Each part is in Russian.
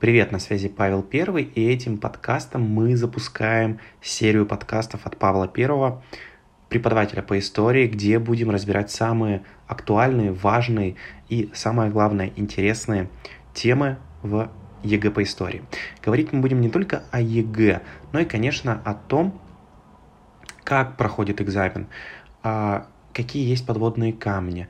Привет, на связи Павел Первый, и этим подкастом мы запускаем серию подкастов от Павла Первого, преподавателя по истории, где будем разбирать самые актуальные, важные и, самое главное, интересные темы в ЕГЭ по истории. Говорить мы будем не только о ЕГЭ, но и, конечно, о том, как проходит экзамен, а, какие есть подводные камни,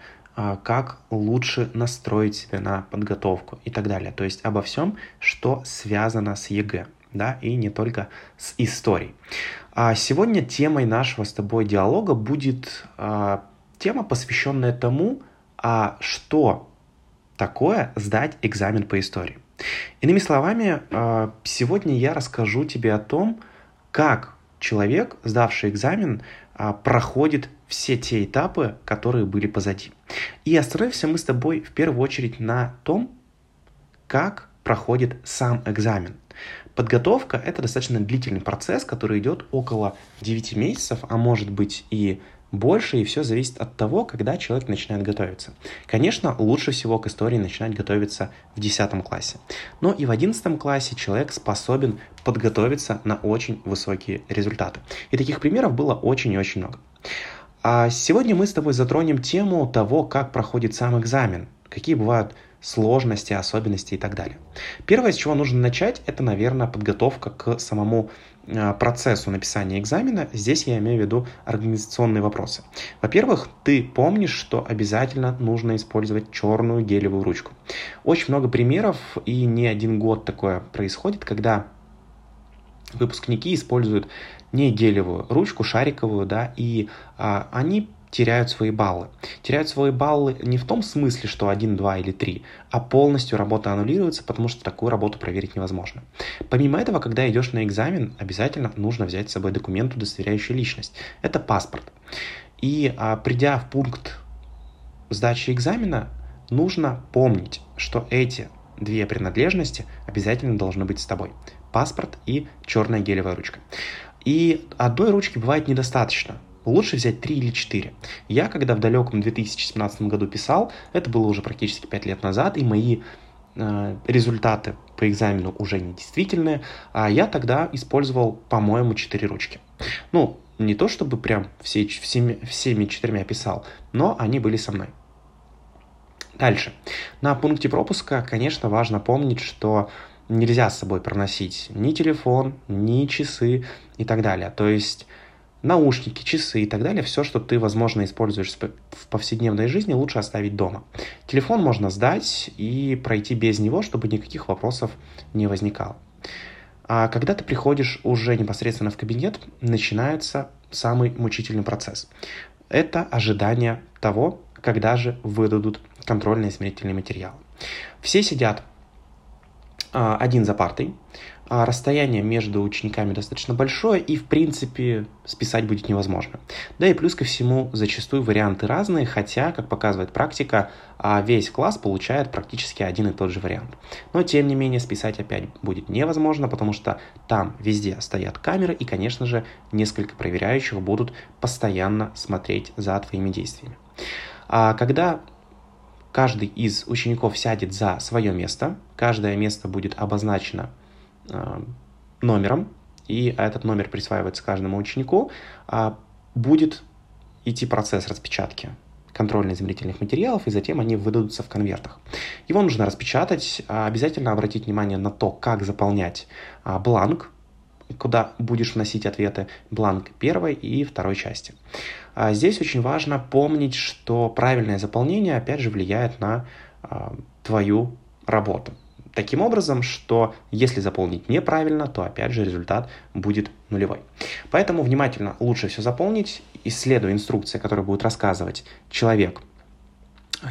как лучше настроить себя на подготовку и так далее. То есть обо всем, что связано с ЕГЭ, да, и не только с историей. А сегодня темой нашего с тобой диалога будет а, тема, посвященная тому, а что такое сдать экзамен по истории. Иными словами, а, сегодня я расскажу тебе о том, как человек, сдавший экзамен, а, проходит все те этапы, которые были позади. И остановимся мы с тобой в первую очередь на том, как проходит сам экзамен. Подготовка – это достаточно длительный процесс, который идет около 9 месяцев, а может быть и больше, и все зависит от того, когда человек начинает готовиться. Конечно, лучше всего к истории начинать готовиться в 10 классе. Но и в 11 классе человек способен подготовиться на очень высокие результаты. И таких примеров было очень и очень много. А сегодня мы с тобой затронем тему того, как проходит сам экзамен, какие бывают сложности, особенности и так далее. Первое, с чего нужно начать, это, наверное, подготовка к самому а, процессу написания экзамена. Здесь я имею в виду организационные вопросы. Во-первых, ты помнишь, что обязательно нужно использовать черную гелевую ручку. Очень много примеров, и не один год такое происходит, когда выпускники используют не гелевую ручку, шариковую, да, и а, они теряют свои баллы. Теряют свои баллы не в том смысле, что 1, 2 или 3, а полностью работа аннулируется, потому что такую работу проверить невозможно. Помимо этого, когда идешь на экзамен, обязательно нужно взять с собой документ, удостоверяющий личность. Это паспорт. И а, придя в пункт сдачи экзамена, нужно помнить, что эти две принадлежности обязательно должны быть с тобой. Паспорт и черная гелевая ручка. И одной ручки бывает недостаточно. Лучше взять 3 или 4. Я, когда в далеком 2017 году писал, это было уже практически 5 лет назад, и мои э, результаты по экзамену уже не действительные, а я тогда использовал, по-моему, 4 ручки. Ну, не то чтобы прям все, всеми, всеми четырьмя писал, но они были со мной. Дальше. На пункте пропуска, конечно, важно помнить, что нельзя с собой проносить ни телефон, ни часы и так далее. То есть наушники, часы и так далее, все, что ты, возможно, используешь в повседневной жизни, лучше оставить дома. Телефон можно сдать и пройти без него, чтобы никаких вопросов не возникало. А когда ты приходишь уже непосредственно в кабинет, начинается самый мучительный процесс. Это ожидание того, когда же выдадут контрольные измерительные материалы. Все сидят один за партой. А расстояние между учениками достаточно большое, и, в принципе, списать будет невозможно. Да и плюс ко всему, зачастую варианты разные, хотя, как показывает практика, а, весь класс получает практически один и тот же вариант. Но, тем не менее, списать опять будет невозможно, потому что там везде стоят камеры, и, конечно же, несколько проверяющих будут постоянно смотреть за твоими действиями. А когда каждый из учеников сядет за свое место, каждое место будет обозначено э, номером, и этот номер присваивается каждому ученику, э, будет идти процесс распечатки контрольно-измерительных материалов, и затем они выдадутся в конвертах. Его нужно распечатать, а обязательно обратить внимание на то, как заполнять а, бланк, куда будешь вносить ответы, бланк первой и второй части. А здесь очень важно помнить, что правильное заполнение, опять же, влияет на а, твою работу. Таким образом, что если заполнить неправильно, то опять же результат будет нулевой. Поэтому внимательно лучше все заполнить, исследуя инструкции, которые будут рассказывать человек,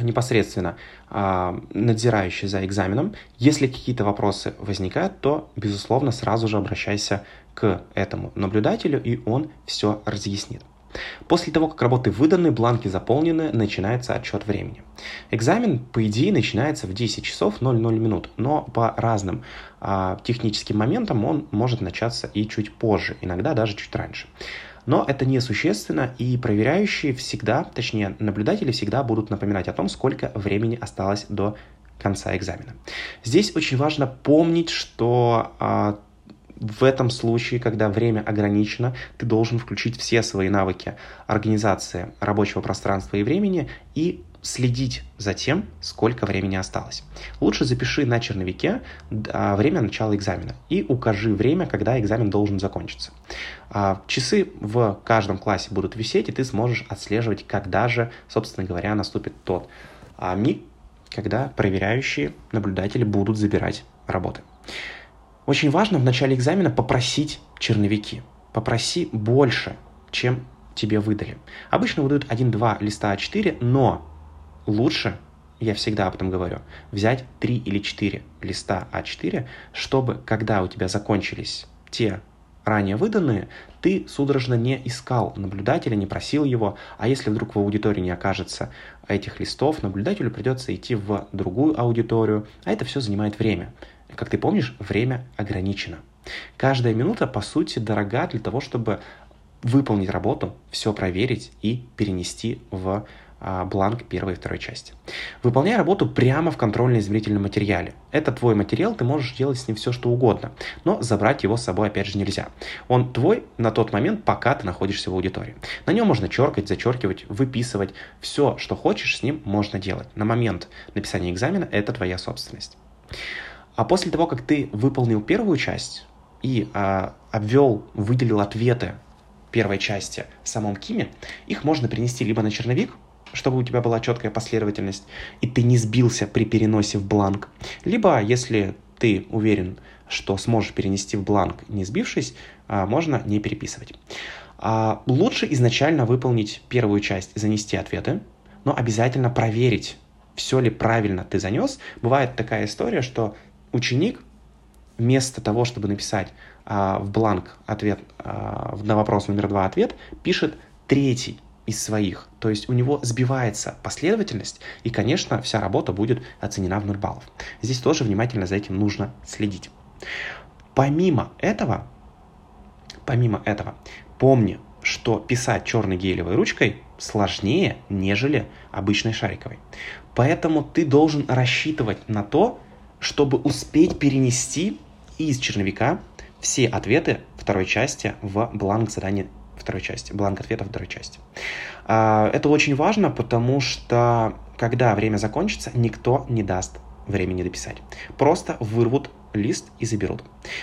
непосредственно э, надзирающий за экзаменом. Если какие-то вопросы возникают, то, безусловно, сразу же обращайся к этому наблюдателю, и он все разъяснит. После того, как работы выданы, бланки заполнены, начинается отчет времени. Экзамен, по идее, начинается в 10 часов 00 минут, но по разным а, техническим моментам он может начаться и чуть позже, иногда даже чуть раньше. Но это не существенно, и проверяющие всегда, точнее, наблюдатели всегда будут напоминать о том, сколько времени осталось до конца экзамена. Здесь очень важно помнить, что а, в этом случае, когда время ограничено, ты должен включить все свои навыки организации рабочего пространства и времени и следить за тем, сколько времени осталось. Лучше запиши на черновике а, время начала экзамена и укажи время, когда экзамен должен закончиться. А, часы в каждом классе будут висеть, и ты сможешь отслеживать, когда же, собственно говоря, наступит тот а, миг, когда проверяющие наблюдатели будут забирать работы. Очень важно в начале экзамена попросить черновики. Попроси больше, чем тебе выдали. Обычно выдают 1-2 листа А4, но лучше, я всегда об этом говорю, взять 3 или 4 листа А4, чтобы, когда у тебя закончились те ранее выданные, ты судорожно не искал наблюдателя, не просил его, а если вдруг в аудитории не окажется этих листов, наблюдателю придется идти в другую аудиторию, а это все занимает время. Как ты помнишь, время ограничено. Каждая минута, по сути, дорога для того, чтобы выполнить работу, все проверить и перенести в а, бланк первой и второй части. Выполняй работу прямо в контрольно-измерительном материале. Это твой материал, ты можешь делать с ним все, что угодно, но забрать его с собой опять же нельзя. Он твой на тот момент, пока ты находишься в аудитории. На нем можно черкать, зачеркивать, выписывать. Все, что хочешь, с ним можно делать. На момент написания экзамена это твоя собственность. А после того, как ты выполнил первую часть и а, обвел, выделил ответы первой части в самом КИМе, их можно перенести либо на черновик, чтобы у тебя была четкая последовательность, и ты не сбился при переносе в бланк. Либо, если ты уверен, что сможешь перенести в бланк, не сбившись, а, можно не переписывать. А, лучше изначально выполнить первую часть, занести ответы, но обязательно проверить, все ли правильно ты занес. Бывает такая история, что ученик вместо того, чтобы написать а, в бланк ответ на вопрос номер два ответ, пишет третий из своих. То есть у него сбивается последовательность, и, конечно, вся работа будет оценена в 0 баллов. Здесь тоже внимательно за этим нужно следить. Помимо этого, помимо этого, помни, что писать черной гелевой ручкой сложнее, нежели обычной шариковой. Поэтому ты должен рассчитывать на то, чтобы успеть перенести из черновика все ответы второй части в бланк задания второй части, бланк ответа второй части. А, это очень важно, потому что когда время закончится, никто не даст времени дописать. Просто вырвут лист и заберут.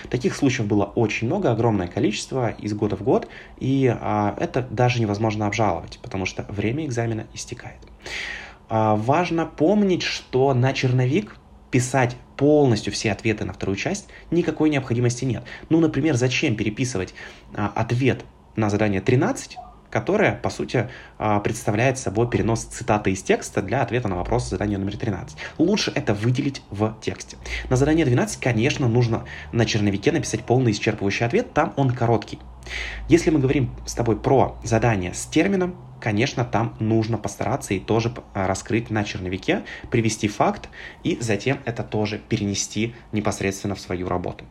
Таких случаев было очень много, огромное количество из года в год, и а, это даже невозможно обжаловать, потому что время экзамена истекает. А, важно помнить, что на черновик писать полностью все ответы на вторую часть никакой необходимости нет. Ну, например, зачем переписывать а, ответ на задание 13, которое, по сути, а, представляет собой перенос цитаты из текста для ответа на вопрос задания номер 13. Лучше это выделить в тексте. На задание 12, конечно, нужно на черновике написать полный исчерпывающий ответ, там он короткий. Если мы говорим с тобой про задание с термином, конечно, там нужно постараться и тоже а, раскрыть на черновике, привести факт и затем это тоже перенести непосредственно в свою работу.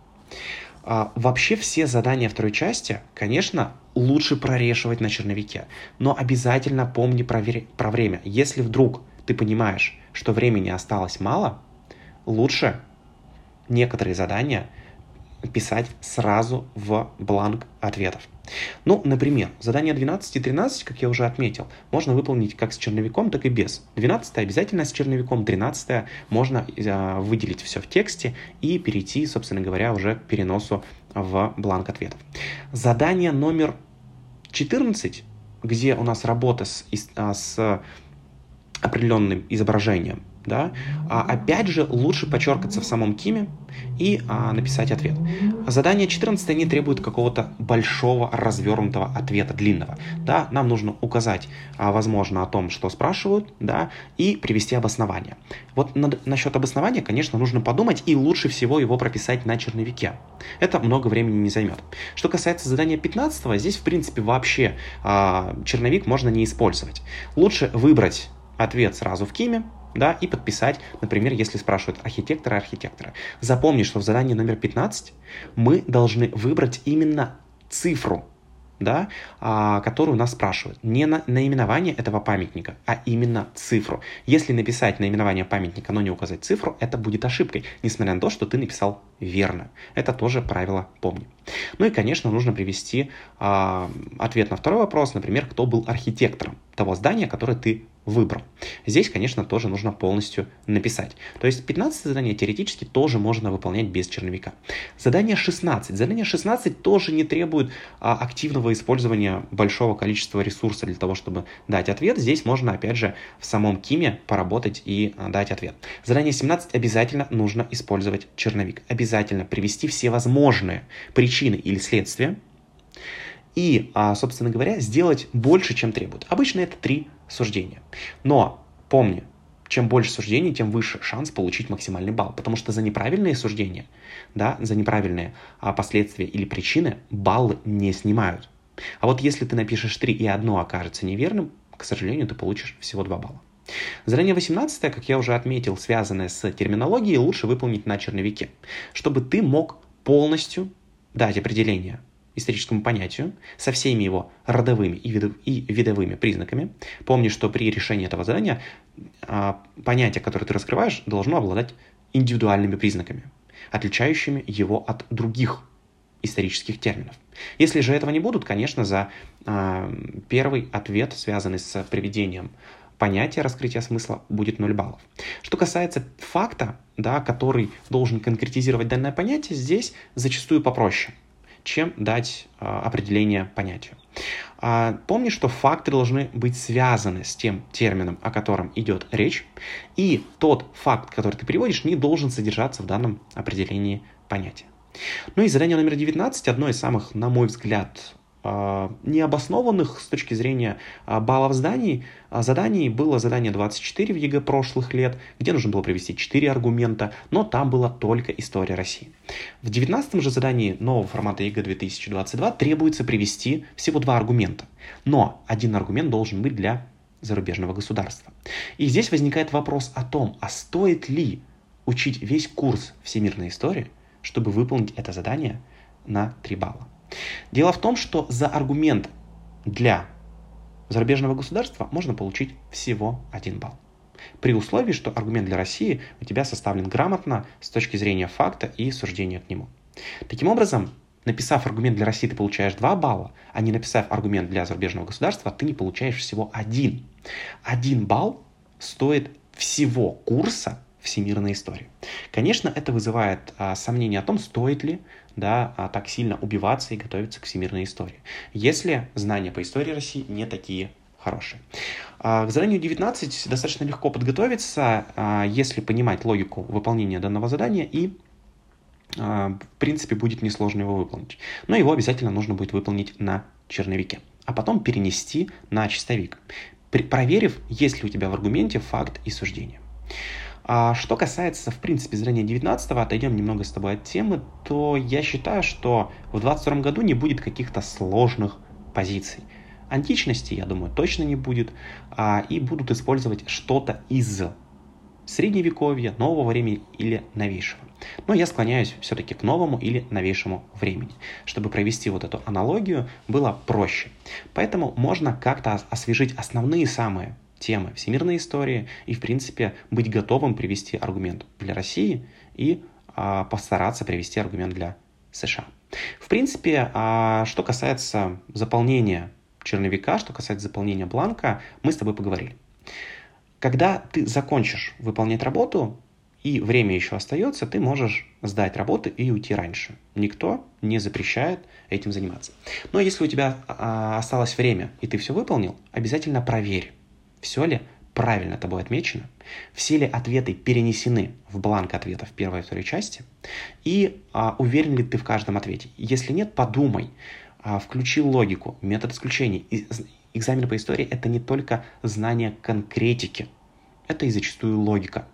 А, вообще все задания второй части, конечно, лучше прорешивать на черновике, но обязательно помни про, про время. Если вдруг ты понимаешь, что времени осталось мало, лучше некоторые задания писать сразу в бланк ответов. Ну, например, задание 12 и 13, как я уже отметил, можно выполнить как с черновиком, так и без. 12 обязательно с черновиком, 13 можно э, выделить все в тексте и перейти, собственно говоря, уже к переносу в бланк ответов. Задание номер 14, где у нас работа с, а, с определенным изображением, да, а опять же лучше подчеркаться в самом киме и а, написать ответ. Задание 14 не требует какого-то большого развернутого ответа, длинного. Да, нам нужно указать, а, возможно, о том, что спрашивают, да, и привести обоснование. Вот над, насчет обоснования, конечно, нужно подумать и лучше всего его прописать на черновике. Это много времени не займет. Что касается задания 15, здесь, в принципе, вообще а, черновик можно не использовать. Лучше выбрать ответ сразу в киме, да, и подписать, например, если спрашивают архитектора архитектора. Запомни, что в задании номер 15 мы должны выбрать именно цифру да, а, которую нас спрашивают. Не на наименование этого памятника, а именно цифру. Если написать наименование памятника, но не указать цифру, это будет ошибкой, несмотря на то, что ты написал верно. Это тоже правило помни. Ну и, конечно, нужно привести а, ответ на второй вопрос, например, кто был архитектором того здания, которое ты выбрал. Здесь, конечно, тоже нужно полностью написать. То есть 15 задание теоретически тоже можно выполнять без черновика. Задание 16. Задание 16 тоже не требует а, активного использования большого количества ресурса для того, чтобы дать ответ. Здесь можно, опять же, в самом Киме поработать и а, дать ответ. Задание 17 обязательно нужно использовать черновик. Обязательно привести все возможные причины или следствия и, а, собственно говоря, сделать больше, чем требует. Обычно это три суждения. Но помни, чем больше суждений, тем выше шанс получить максимальный балл. Потому что за неправильные суждения, да, за неправильные а, последствия или причины баллы не снимают. А вот если ты напишешь 3 и одно окажется неверным, к сожалению, ты получишь всего 2 балла. Задание 18, как я уже отметил, связанное с терминологией, лучше выполнить на черновике, чтобы ты мог полностью дать определение историческому понятию со всеми его родовыми и, видов, и видовыми признаками. Помни, что при решении этого задания а, понятие, которое ты раскрываешь, должно обладать индивидуальными признаками, отличающими его от других исторических терминов. Если же этого не будут, конечно, за а, первый ответ, связанный с приведением понятия раскрытия смысла, будет 0 баллов. Что касается факта, да, который должен конкретизировать данное понятие, здесь зачастую попроще – чем дать а, определение понятию. А, помни, что факты должны быть связаны с тем термином, о котором идет речь, и тот факт, который ты приводишь, не должен содержаться в данном определении понятия. Ну и задание номер 19, одно из самых, на мой взгляд, необоснованных с точки зрения а, баллов зданий, а, заданий было задание 24 в ЕГЭ прошлых лет, где нужно было привести 4 аргумента, но там была только история России. В 19 же задании нового формата ЕГЭ 2022 требуется привести всего два аргумента, но один аргумент должен быть для зарубежного государства. И здесь возникает вопрос о том, а стоит ли учить весь курс всемирной истории, чтобы выполнить это задание на 3 балла. Дело в том, что за аргумент для зарубежного государства можно получить всего один балл. При условии, что аргумент для России у тебя составлен грамотно с точки зрения факта и суждения к нему. Таким образом, написав аргумент для России, ты получаешь 2 балла, а не написав аргумент для зарубежного государства, ты не получаешь всего один. Один балл стоит всего курса всемирной истории. Конечно, это вызывает а, сомнения о том, стоит ли да, а, так сильно убиваться и готовиться к всемирной истории, если знания по истории России не такие хорошие. А, к заданию 19 достаточно легко подготовиться, а, если понимать логику выполнения данного задания и а, в принципе, будет несложно его выполнить. Но его обязательно нужно будет выполнить на черновике, а потом перенести на чистовик, проверив, есть ли у тебя в аргументе факт и суждение. А что касается, в принципе, зрения 19-го, отойдем немного с тобой от темы, то я считаю, что в 22 году не будет каких-то сложных позиций. Античности, я думаю, точно не будет, а, и будут использовать что-то из средневековья, нового времени или новейшего. Но я склоняюсь все-таки к новому или новейшему времени. Чтобы провести вот эту аналогию, было проще. Поэтому можно как-то освежить основные самые темы всемирной истории и, в принципе, быть готовым привести аргумент для России и а, постараться привести аргумент для США. В принципе, а, что касается заполнения черновика, что касается заполнения бланка, мы с тобой поговорили. Когда ты закончишь выполнять работу, и время еще остается, ты можешь сдать работу и уйти раньше. Никто не запрещает этим заниматься. Но если у тебя а, осталось время, и ты все выполнил, обязательно проверь, все ли правильно тобой отмечено, все ли ответы перенесены в бланк ответов первой и второй части, и а, уверен ли ты в каждом ответе. Если нет, подумай, а, включи логику, метод исключений. Экзамен по истории – это не только знание конкретики, это и зачастую логика,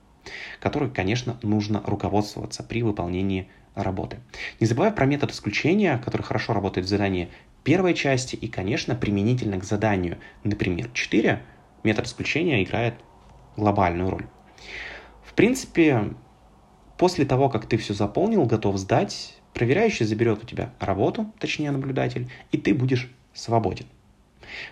которой, конечно, нужно руководствоваться при выполнении работы. Не забывай про метод исключения, который хорошо работает в задании первой части и, конечно, применительно к заданию, например, 4, метод исключения играет глобальную роль. В принципе, после того, как ты все заполнил, готов сдать, проверяющий заберет у тебя работу, точнее наблюдатель, и ты будешь свободен.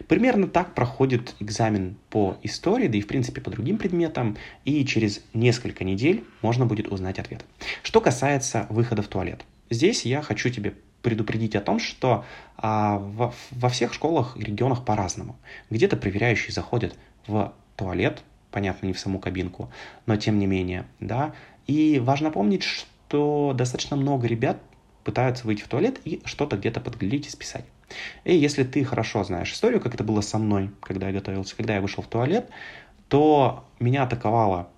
Примерно так проходит экзамен по истории, да и в принципе по другим предметам, и через несколько недель можно будет узнать ответ. Что касается выхода в туалет. Здесь я хочу тебе предупредить о том, что а, во, во всех школах и регионах по-разному. Где-то проверяющие заходят в туалет, понятно, не в саму кабинку, но тем не менее, да. И важно помнить, что достаточно много ребят пытаются выйти в туалет и что-то где-то подглядеть и списать. И если ты хорошо знаешь историю, как это было со мной, когда я готовился, когда я вышел в туалет, то меня атаковало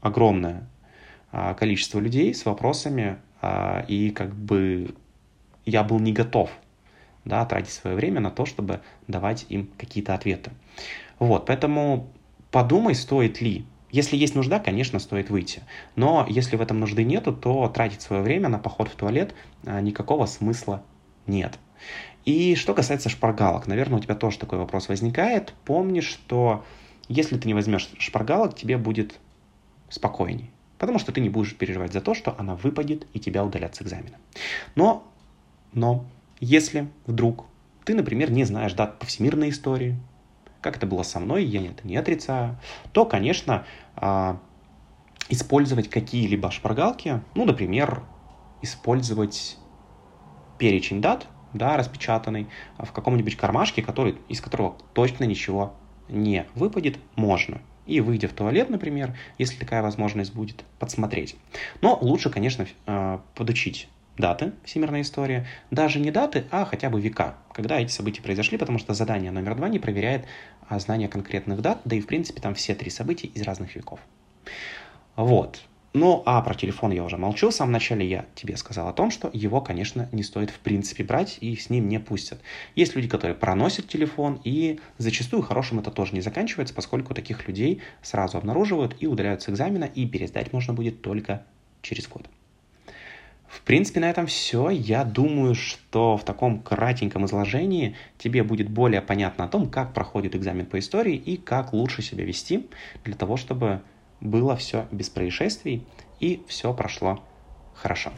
огромное а, количество людей с вопросами, а, и как бы я был не готов да, тратить свое время на то, чтобы давать им какие-то ответы. Вот, поэтому подумай, стоит ли. Если есть нужда, конечно, стоит выйти. Но если в этом нужды нету, то тратить свое время на поход в туалет а, никакого смысла нет. И что касается шпаргалок, наверное, у тебя тоже такой вопрос возникает. Помни, что если ты не возьмешь шпаргалок, тебе будет спокойней. Потому что ты не будешь переживать за то, что она выпадет и тебя удалят с экзамена. Но, но, если вдруг ты, например, не знаешь дат по всемирной истории, как это было со мной, я это не отрицаю, то, конечно, а, использовать какие-либо шпаргалки, ну, например, использовать перечень дат, да, распечатанный, в каком-нибудь кармашке, который, из которого точно ничего не выпадет, можно. И выйдя в туалет, например, если такая возможность будет, подсмотреть. Но лучше, конечно, э, подучить даты всемирной истории, даже не даты, а хотя бы века, когда эти события произошли, потому что задание номер два не проверяет а, знание конкретных дат, да и в принципе там все три события из разных веков. Вот. Ну, а про телефон я уже молчу. В самом начале я тебе сказал о том, что его, конечно, не стоит в принципе брать и с ним не пустят. Есть люди, которые проносят телефон, и зачастую хорошим это тоже не заканчивается, поскольку таких людей сразу обнаруживают и удаляют с экзамена, и пересдать можно будет только через год. В принципе, на этом все. Я думаю, что в таком кратеньком изложении тебе будет более понятно о том, как проходит экзамен по истории и как лучше себя вести для того, чтобы было все без происшествий и все прошло хорошо.